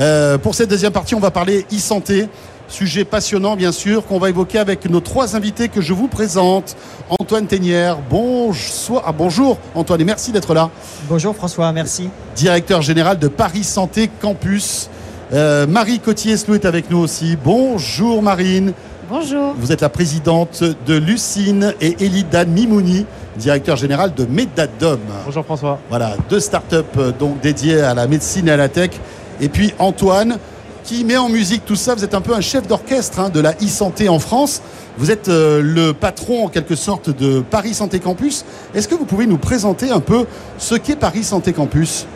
Euh, pour cette deuxième partie, on va parler e-santé. Sujet passionnant, bien sûr, qu'on va évoquer avec nos trois invités que je vous présente. Antoine Ténière, bonjour, ah, bonjour Antoine et merci d'être là. Bonjour François, merci. Directeur général de Paris Santé Campus. Euh, Marie Cotier-Slou est avec nous aussi. Bonjour Marine. Bonjour. Vous êtes la présidente de Lucine et Elidan Mimouni, directeur général de Medadom. Bonjour François. Voilà, deux startups euh, donc dédiées à la médecine et à la tech. Et puis Antoine, qui met en musique tout ça. Vous êtes un peu un chef d'orchestre hein, de la e-santé en France. Vous êtes euh, le patron en quelque sorte de Paris Santé Campus. Est-ce que vous pouvez nous présenter un peu ce qu'est Paris Santé Campus?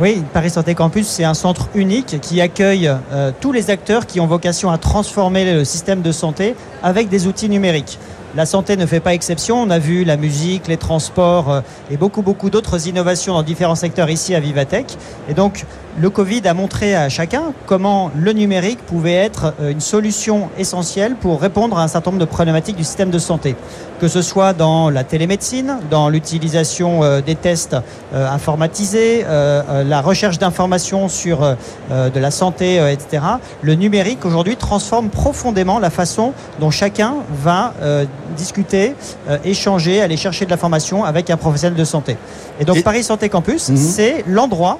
Oui, Paris Santé Campus, c'est un centre unique qui accueille euh, tous les acteurs qui ont vocation à transformer le système de santé avec des outils numériques. La santé ne fait pas exception. On a vu la musique, les transports euh, et beaucoup, beaucoup d'autres innovations dans différents secteurs ici à Vivatech. Et donc, le Covid a montré à chacun comment le numérique pouvait être euh, une solution essentielle pour répondre à un certain nombre de problématiques du système de santé, que ce soit dans la télémédecine, dans l'utilisation euh, des tests informatisés, la recherche d'informations sur de la santé, etc. Le numérique aujourd'hui transforme profondément la façon dont chacun va discuter, échanger, aller chercher de l'information avec un professionnel de santé. Et donc Paris Santé Campus, mhm. c'est l'endroit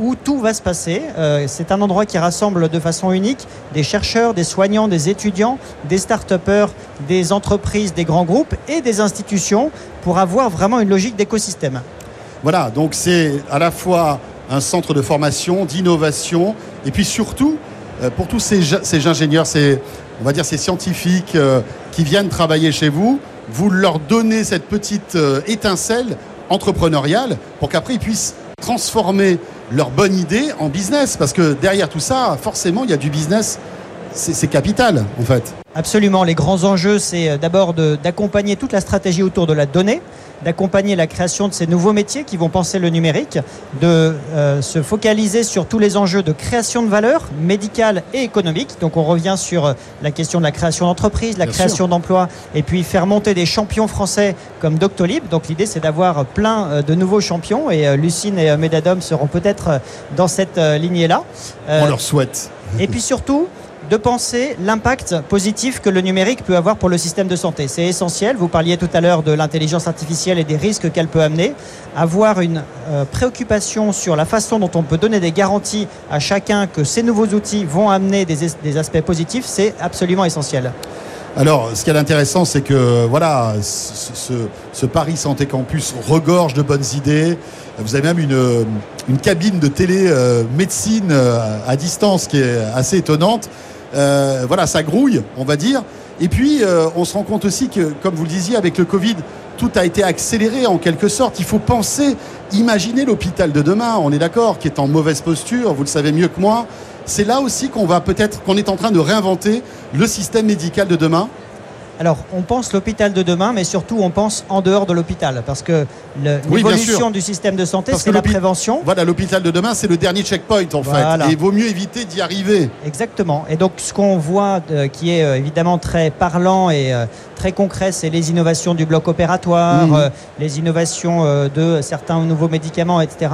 où tout va se passer. Euh, c'est un endroit qui rassemble de façon unique des chercheurs, des soignants, des étudiants, des start-upers, des entreprises, des grands groupes et des institutions pour avoir vraiment une logique d'écosystème. Voilà, donc c'est à la fois un centre de formation, d'innovation, et puis surtout, euh, pour tous ces, ces ingénieurs, ces, on va dire ces scientifiques euh, qui viennent travailler chez vous, vous leur donnez cette petite étincelle entrepreneuriale pour qu'après ils puissent transformer leur bonne idée en business. Parce que derrière tout ça, forcément, il y a du business. C'est capital, en fait. Absolument. Les grands enjeux, c'est euh, d'abord d'accompagner toute la stratégie autour de la donnée, d'accompagner la création de ces nouveaux métiers qui vont penser le numérique, de euh, se focaliser sur tous les enjeux de création de valeur médicale et économique. Donc on revient sur euh, la question de la création d'entreprises, la création d'emplois, et puis faire monter des champions français comme Doctolib. Donc l'idée c'est d'avoir plein de nouveaux champions, et Lucine et Medadom seront peut-être dans cette lignée-là. on leur souhaite. Et puis surtout, de penser l'impact positif que le numérique peut avoir pour le système de santé. C'est essentiel. Vous parliez tout à l'heure de l'intelligence artificielle et des risques qu'elle peut amener. Avoir une euh, préoccupation sur la façon dont on peut donner des garanties à chacun que ces nouveaux outils vont amener des, aspects positifs, c'est absolument essentiel. Alors, ce qui est intéressant, c'est que voilà, ce, Paris Santé Campus regorge de bonnes idées. Vous avez même une, cabine de télé euh, médecine euh, à distance qui est assez étonnante. Euh, voilà, ça grouille, on va dire. Et puis, euh, on se rend compte aussi que, comme vous le disiez, avec le Covid, tout a été accéléré en quelque sorte. Il faut penser, imaginer l'hôpital de demain, on est d'accord, qui est en mauvaise posture, vous le savez mieux que moi. C'est là aussi qu'on va peut-être, qu'on est en train de réinventer le système médical de demain. Alors, on pense l'hôpital de demain, mais surtout on pense en dehors de l'hôpital, parce que l'évolution du système de santé, c'est la prévention. Voilà, l'hôpital de demain, c'est le dernier checkpoint en fait, et il vaut mieux éviter d'y arriver. Exactement. Et donc, ce qu'on voit, euh, qui est euh, évidemment très parlant et euh, très concret, c'est les innovations du bloc opératoire, mhm. les innovations de certains nouveaux médicaments, etc.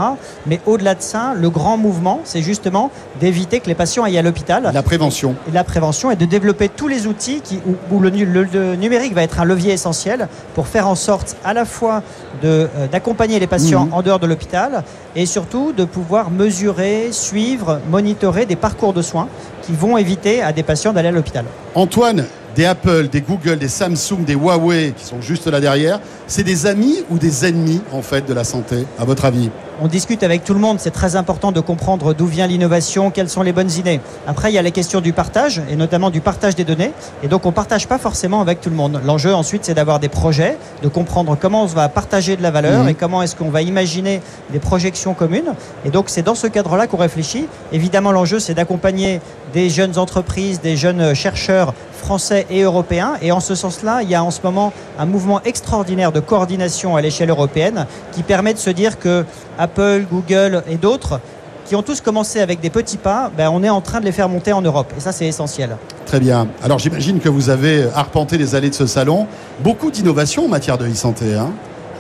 Mais au-delà de ça, le grand mouvement, c'est justement d'éviter que les patients aillent à l'hôpital. La prévention. Et la prévention, et de développer tous les outils qui, où, le, le le numérique va être un levier essentiel pour faire en sorte à la fois euh, d'accompagner les patients mhm. en dehors de l'hôpital et surtout de pouvoir mesurer, suivre, monitorer des parcours de soins qui vont éviter à des patients d'aller à l'hôpital. Antoine, des Apple, des Google, des Samsung, des Huawei qui sont juste là derrière, c'est des amis ou des ennemis en fait de la santé, à votre avis? On discute avec tout le monde. C'est très important de comprendre d'où vient l'innovation, quelles sont les bonnes idées. Après, il y a la question du partage, et notamment du partage des données. Et donc, on ne partage pas forcément avec tout le monde. L'enjeu, ensuite, c'est d'avoir des projets, de comprendre comment on va partager de la valeur Mhm. et comment est-ce qu'on va imaginer des projections communes. Et donc, c'est dans ce cadre-là qu'on réfléchit. Évidemment, l'enjeu, c'est d'accompagner des jeunes entreprises, des jeunes chercheurs français et européens. Et en ce sens-là, il y a en ce moment un mouvement extraordinaire de coordination à l'échelle européenne qui permet de se dire que Apple, Google et d'autres qui ont tous commencé avec des petits pas, ben, on est en train de les faire monter en Europe. Et ça, c'est essentiel. Très bien. Alors j'imagine que vous avez arpenté les allées de ce salon. Beaucoup d'innovations en matière de e-santé. Hein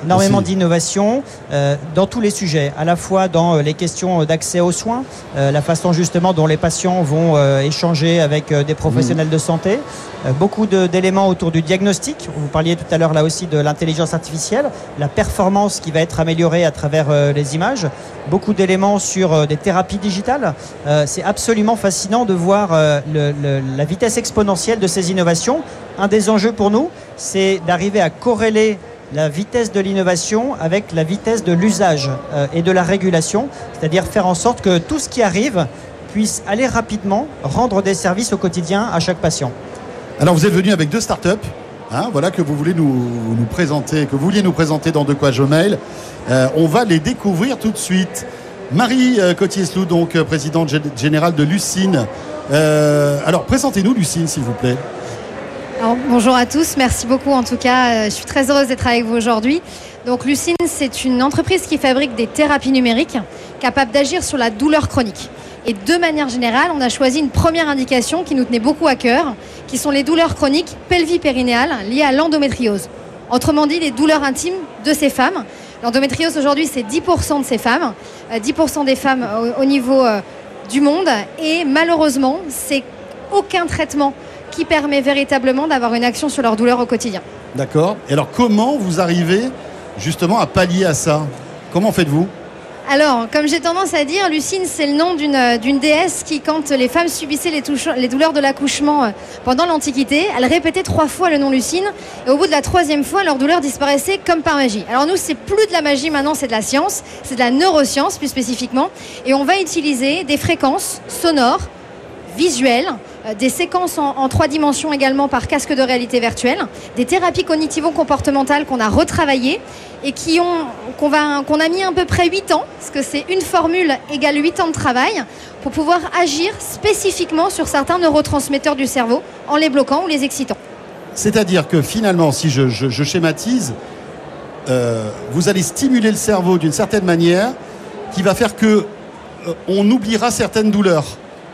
énormément d'innovation euh, dans tous les sujets, à la fois dans euh, les questions d'accès aux soins, euh, la façon justement dont les patients vont euh, échanger avec euh, des professionnels de santé, euh, beaucoup d'éléments autour du diagnostic. Vous parliez tout à l'heure là aussi de l'intelligence artificielle, la performance qui va être améliorée à travers euh, les images, beaucoup d'éléments sur euh, des thérapies digitales. Euh, C'est absolument fascinant de voir euh, le- le- la vitesse exponentielle de ces innovations. Un des enjeux pour nous, c'est d'arriver à corréler la vitesse de l'innovation avec la vitesse de l'usage euh, et de la régulation, c'est-à-dire faire en sorte que tout ce qui arrive puisse aller rapidement rendre des services au quotidien à chaque patient. Alors vous êtes venu avec deux startups. Hein, voilà que vous voulez nous, présenter, que vous vouliez nous présenter dans De quoi je mail. Euh, on va les découvrir tout de suite. Marie euh, Cotier-Slou, donc présidente gé- générale de Lucine. Alors présentez-nous Lucine, s'il vous plaît. Bonjour à tous, merci beaucoup en tout cas. Euh, Je suis très heureuse d'être avec vous aujourd'hui. Donc Lucine, c'est une entreprise qui fabrique des thérapies numériques capables d'agir sur la douleur chronique. Et de manière générale, on a choisi une première indication qui nous tenait beaucoup à cœur, qui sont les douleurs chroniques pelvipérinéales liées à l'endométriose. Autrement dit, les douleurs intimes de ces femmes. L'endométriose aujourd'hui, c'est 10% de ces femmes, euh, 10% des femmes au, au niveau euh, du monde. Et malheureusement, c'est aucun traitement qui permet véritablement d'avoir une action sur leur douleur au quotidien. D'accord. Et alors comment vous arrivez justement à pallier à ça? Comment faites-vous? Alors, comme j'ai tendance à dire, Lucine, c'est le nom d'une euh, déesse qui, quand les femmes subissaient les, douleurs de l'accouchement euh, pendant l'Antiquité, elle répétait trois fois le nom Lucine, et au bout de la troisième fois, leur douleur disparaissait comme par magie. Alors nous, c'est plus de la magie maintenant, c'est de la science, c'est de la neuroscience plus spécifiquement, et on va utiliser des fréquences sonores, visuelles, des séquences en, trois dimensions également par casque de réalité virtuelle, des thérapies cognitivo-comportementales qu'on a retravaillées et qui ont qu'on a mis à peu près 8 ans, parce que c'est une formule égale 8 ans de travail, pour pouvoir agir spécifiquement sur certains neurotransmetteurs du cerveau en les bloquant ou les excitant. C'est-à-dire que finalement, si je schématise, euh, vous allez stimuler le cerveau d'une certaine manière qui va faire que euh, on oubliera certaines douleurs.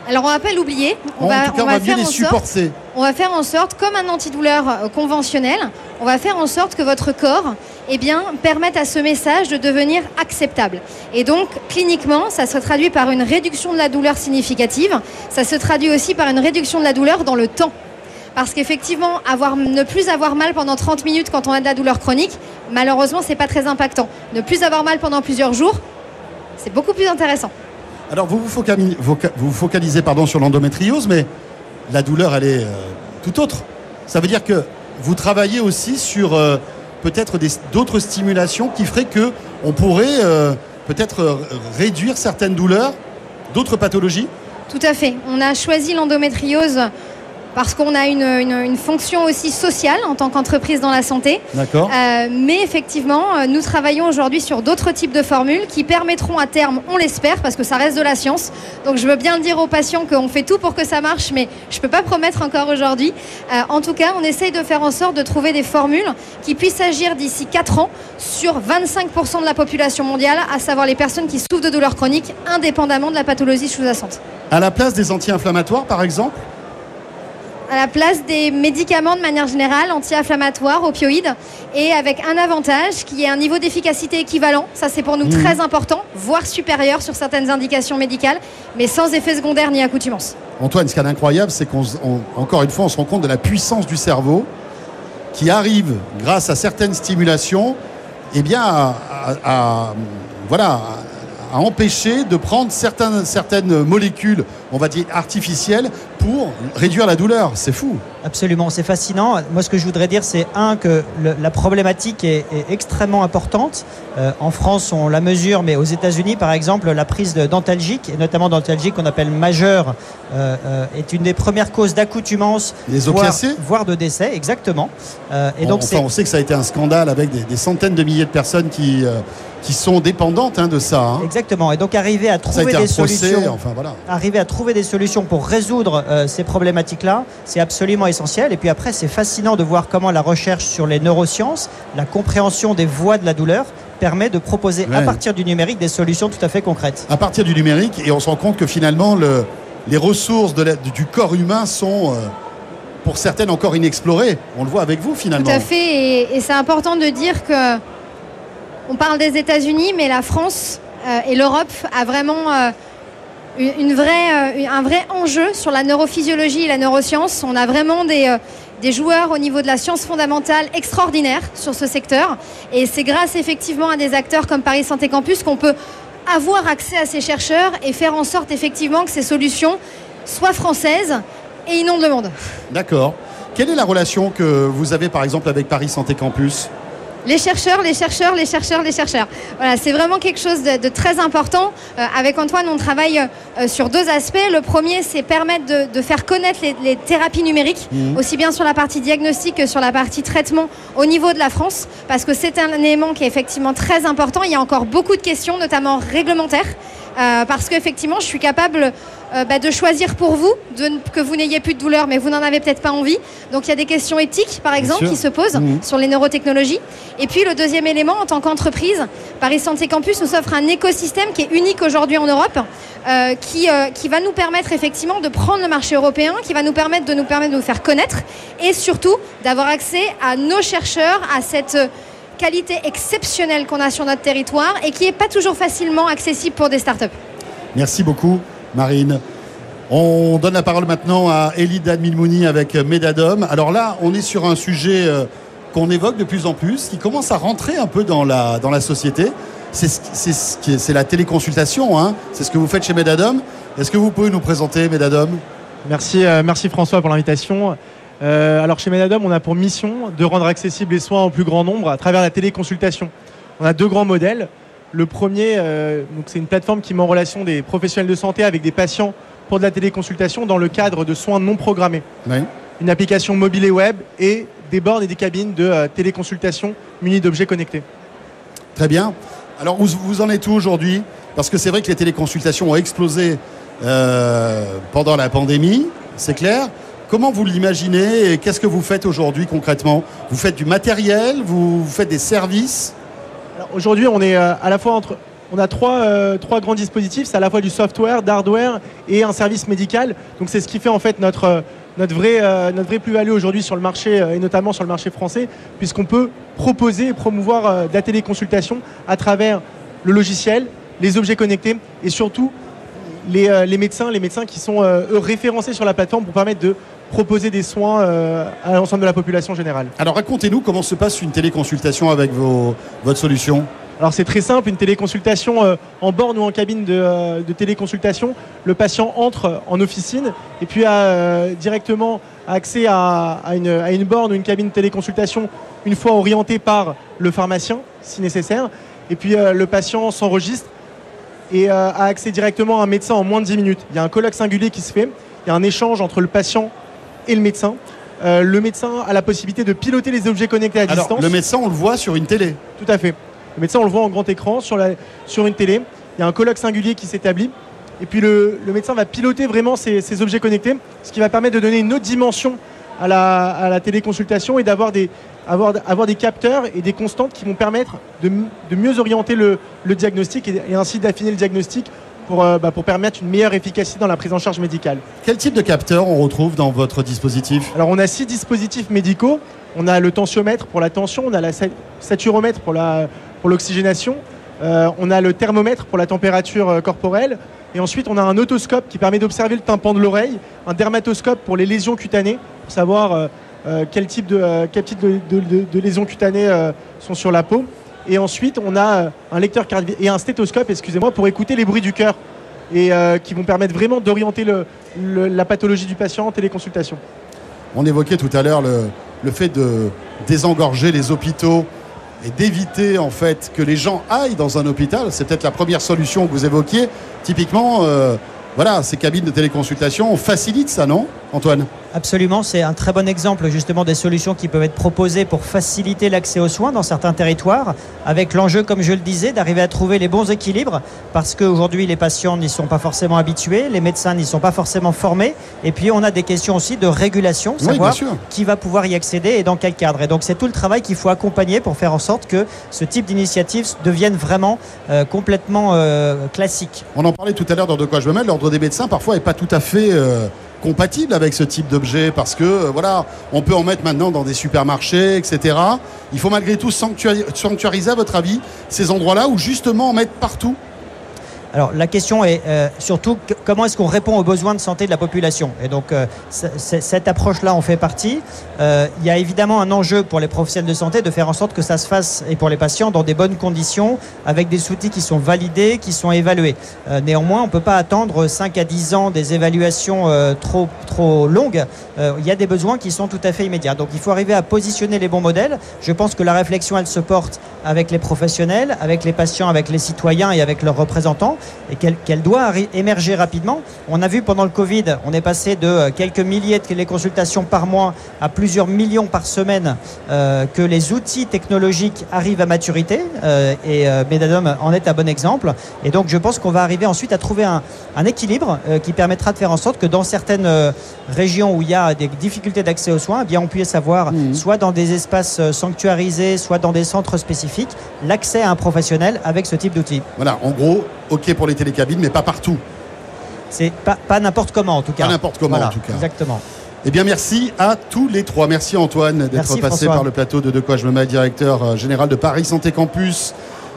Alors on va pas l'oublier, on va, tout cas, on on va va mieux faire les en sorte supporter. on va faire en sorte, comme un antidouleur euh, conventionnel, on va faire en sorte que votre corps eh bien, permette à ce message de devenir acceptable. Et donc, cliniquement, ça se traduit par une réduction de la douleur significative. Ça se traduit aussi par une réduction de la douleur dans le temps. Parce qu'effectivement, avoir, ne plus avoir mal pendant 30 minutes quand on a de la douleur chronique, malheureusement, c'est pas très impactant. Ne plus avoir mal pendant plusieurs jours, c'est beaucoup plus intéressant. Alors vous vous focalisez, pardon, sur l'endométriose, mais la douleur, elle est euh, tout autre. Ça veut dire que vous travaillez aussi sur euh, peut-être d'autres stimulations qui feraient que on pourrait euh, peut-être réduire certaines douleurs, d'autres pathologies? Tout à fait. On a choisi l'endométriose parce qu'on a une, une- une fonction aussi sociale en tant qu'entreprise dans la santé. D'accord. Euh, mais effectivement, euh, nous travaillons aujourd'hui sur d'autres types de formules qui permettront à terme, on l'espère, parce que ça reste de la science. Donc je veux bien dire aux patients qu'on fait tout pour que ça marche, mais je ne peux pas promettre encore aujourd'hui. Euh, en tout cas, on essaye de faire en sorte de trouver des formules qui puissent agir d'ici 4 ans sur 25% de la population mondiale, à savoir les personnes qui souffrent de douleurs chroniques, indépendamment de la pathologie sous-jacente. À la place des anti-inflammatoires, par exemple à la place des médicaments de manière générale, anti-inflammatoires, opioïdes, et avec un avantage qui est un niveau d'efficacité équivalent. Ça, c'est pour nous Mmh. très important, voire supérieur sur certaines indications médicales, mais sans effet secondaire ni accoutumance. Antoine, ce qui est incroyable, c'est qu'encore une fois, on se rend compte de la puissance du cerveau qui arrive, grâce à certaines stimulations, eh bien, à, à- à- voilà, à empêcher de prendre certaines, certaines molécules, on va dire artificielles, pour réduire la douleur. C'est fou. Absolument, c'est fascinant. Moi, ce que je voudrais dire, c'est un que le, la problématique est, est extrêmement importante. Euh, en France, on la mesure, mais aux États-Unis, par exemple, la prise d'antalgique, et notamment d'antalgique qu'on appelle majeure, euh, euh, est une des premières causes d'accoutumance, voire, de décès, exactement. Et On- donc, enfin, on sait que ça a été un scandale avec des, des centaines de milliers de personnes qui, qui sont dépendantes hein, de ça. hein. exactement. Et donc, arriver à Ça a trouver été un des procès. solutions. Enfin voilà. arriver à trouver des solutions pour résoudre euh, ces problématiques-là, c'est absolument essentiel. Et puis après, c'est fascinant de voir comment la recherche sur les neurosciences, la compréhension des voies de la douleur, permet de proposer à partir du numérique des solutions tout à fait concrètes. À partir du numérique, et on se rend compte que finalement, le- les ressources de la- du corps humain sont, euh, pour certaines, encore inexplorées. On le voit avec vous finalement. Tout à fait, et, et c'est important de dire que on parle des États-Unis, mais la France euh, et l'Europe a vraiment euh, euh, un vrai enjeu sur la neurophysiologie et la neuroscience. On a vraiment des, euh, des joueurs au niveau de la science fondamentale extraordinaires sur ce secteur, et c'est grâce effectivement à des acteurs comme Paris Santé Campus qu'on peut avoir accès à ces chercheurs et faire en sorte effectivement que ces solutions soient françaises et inondent le monde. D'accord. Quelle est la relation que vous avez par exemple avec Paris Santé Campus? Les chercheurs, les chercheurs, les chercheurs, les chercheurs. Voilà, c'est vraiment quelque chose de, de très important. Euh, avec Antoine, on travaille euh, sur deux aspects. Le premier, c'est permettre de, de faire connaître les, les thérapies numériques, Mhm. aussi bien sur la partie diagnostic que sur la partie traitement au niveau de la France, parce que c'est un élément qui est effectivement très important. Il y a encore beaucoup de questions, notamment réglementaires, euh, parce qu'effectivement, je suis capable euh, bah, de choisir pour vous de, que vous n'ayez plus de douleur, mais vous n'en avez peut-être pas envie. Donc il y a des questions éthiques, par exemple, qui se posent Mhm. sur les neurotechnologies. Et puis le deuxième élément, en tant qu'entreprise, Paris Santé Campus nous offre un écosystème qui est unique aujourd'hui en Europe, euh, qui, euh, qui va nous permettre effectivement de prendre le marché européen, qui va nous permettre de nous permettre de nous faire connaître et surtout d'avoir accès à nos chercheurs, à cette qualité exceptionnelle qu'on a sur notre territoire et qui n'est pas toujours facilement accessible pour des startups. Merci beaucoup, Marine. On donne la parole maintenant à Elida Milmouni avec Medadom. Alors là, on est sur un sujet euh, qu'on évoque de plus en plus, qui commence à rentrer un peu dans la, dans la société. C'est la téléconsultation, hein. c'est ce que vous faites chez Medadom. Est-ce que vous pouvez nous présenter Medadom? Merci, euh, merci François pour l'invitation. Euh, alors chez Medadom, on a pour mission de rendre accessibles les soins au plus grand nombre à travers la téléconsultation. On a deux grands modèles. Le premier, euh, donc c'est une plateforme qui met en relation des professionnels de santé avec des patients pour de la téléconsultation dans le cadre de soins non programmés. Oui. Une application mobile et web et des bornes et des cabines de euh, téléconsultation munies d'objets connectés. Très bien. Alors, où vous en êtes où aujourd'hui? Parce que c'est vrai que les téléconsultations ont explosé euh, pendant la pandémie, c'est clair. Comment vous l'imaginez et qu'est-ce que vous faites aujourd'hui concrètement? Vous faites du matériel? Vous, vous faites des services? Aujourd'hui, on est euh, à la fois entre. On a trois, euh, trois grands dispositifs, c'est à la fois du software, d'hardware et un service médical. Donc c'est ce qui fait en fait notre, euh, notre vraie, plus-value aujourd'hui sur le marché et notamment sur le marché français, puisqu'on peut proposer et promouvoir euh, de la téléconsultation à travers le logiciel, les objets connectés et surtout les, les médecins, les médecins qui sont référencés sur la plateforme pour permettre de proposer des soins euh, à l'ensemble de la population générale. Alors, racontez-nous comment se passe une téléconsultation avec vos, votre solution. Alors c'est très simple, une téléconsultation euh, en borne ou en cabine de, euh, de téléconsultation. Le patient entre en officine et puis a euh, directement accès à, à une, à une borne ou une cabine de téléconsultation une fois orienté par le pharmacien si nécessaire. Et puis le patient s'enregistre et a accès directement à un médecin en moins de 10 minutes. Il y a un colloque singulier qui se fait, il y a un échange entre le patient et le médecin. Euh, le médecin a la possibilité de piloter les objets connectés à Alors, distance. le médecin, on le voit sur une télé. Tout à fait. Le médecin, on le voit en grand écran sur, la, sur une télé. Il y a un colloque singulier qui s'établit. Et puis le, le médecin va piloter vraiment ces, ces objets connectés, ce qui va permettre de donner une autre dimension à la, à la téléconsultation et d'avoir des, avoir, avoir des capteurs et des constantes qui vont permettre de, mieux orienter le, le diagnostic et, et ainsi d'affiner le diagnostic pour, euh, bah, pour permettre une meilleure efficacité dans la prise en charge médicale. Quel type de capteur on retrouve dans votre dispositif Alors on a six dispositifs médicaux. On a le tensiomètre pour la tension, on a la sa- saturomètre pour l'oxygénation, euh, on a le thermomètre pour la température euh, corporelle, et ensuite on a un otoscope qui permet d'observer le tympan de l'oreille, un dermatoscope pour les lésions cutanées, pour savoir euh, quel type de quel type de, de- de- de lésions cutanées euh, sont sur la peau. Et ensuite on a euh, un lecteur cardiaque et un stéthoscope, excusez-moi, pour écouter les bruits du cœur. et euh, qui vont permettre vraiment d'orienter la pathologie du patient en téléconsultation. On évoquait tout à l'heure le, le fait de désengorger les hôpitaux et d'éviter en fait que les gens aillent dans un hôpital. C'est peut-être la première solution que vous évoquiez. Typiquement, euh, voilà, ces cabines de téléconsultation, on facilite ça, non, Antoine Absolument, c'est un très bon exemple justement des solutions qui peuvent être proposées pour faciliter l'accès aux soins dans certains territoires, avec l'enjeu, comme je le disais, d'arriver à trouver les bons équilibres, parce qu'aujourd'hui les patients n'y sont pas forcément habitués, les médecins n'y sont pas forcément formés, et puis on a des questions aussi de régulation, Oui, savoir sûr. qui va pouvoir y accéder et dans quel cadre. Et donc c'est tout le travail qu'il faut accompagner pour faire en sorte que ce type d'initiative devienne vraiment euh, complètement euh, classique. On en parlait tout à l'heure dans De quoi je me mêle. L'ordre des médecins parfois est pas tout à fait euh, compatible avec ce type d'objet parce que euh, voilà, on peut en mettre maintenant dans des supermarchés, etc. Il faut malgré tout sanctuari- sanctuariser, à votre avis, ces endroits-là ou justement en mettre partout. Alors la question est euh, surtout comment est-ce qu'on répond aux besoins de santé de la population? Et donc euh, cette approche-là en fait partie. Euh, il y a évidemment un enjeu pour les professionnels de santé de faire en sorte que ça se fasse et pour les patients dans des bonnes conditions, avec des outils qui sont validés, qui sont évalués. Néanmoins, on ne peut pas attendre 5 à 10 ans des évaluations trop, trop longues. Il y a des besoins qui sont tout à fait immédiats. Donc il faut arriver à positionner les bons modèles. Je pense que la réflexion, elle se porte avec les professionnels, avec les patients, avec les citoyens et avec leurs représentants et qu'elle doit émerger rapidement. On a vu pendant le Covid, on est passé de euh, quelques milliers de téléconsultations par mois à plusieurs millions par semaine, euh, que les outils technologiques arrivent à maturité euh, et euh, Medadom en est un bon exemple. Et donc je pense qu'on va arriver ensuite à trouver un, un équilibre qui permettra de faire en sorte que dans certaines régions où il y a des difficultés d'accès aux soins, eh bien on puisse avoir soit dans des espaces sanctuarisés, soit dans des centres spécifiques, l'accès à un professionnel avec ce type d'outils. Voilà, en gros, ok pour les télécabines, mais pas partout. C'est pas, pas n'importe comment en tout cas. Pas n'importe comment, Voilà, en tout cas. Exactement. Eh bien, merci à tous les trois. Merci Antoine d'être Merci, passé François. par le plateau de De quoi je me mêle, directeur euh, général de Paris Santé Campus.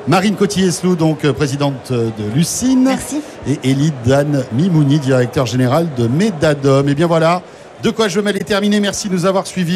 Marine Cotillet-Slou, donc euh, présidente euh, de Lucine. Merci. Et Elie Dan Mimouni, directeur général de Medadom. Et bien voilà, De quoi je me mêle est terminé. Merci de nous avoir suivis.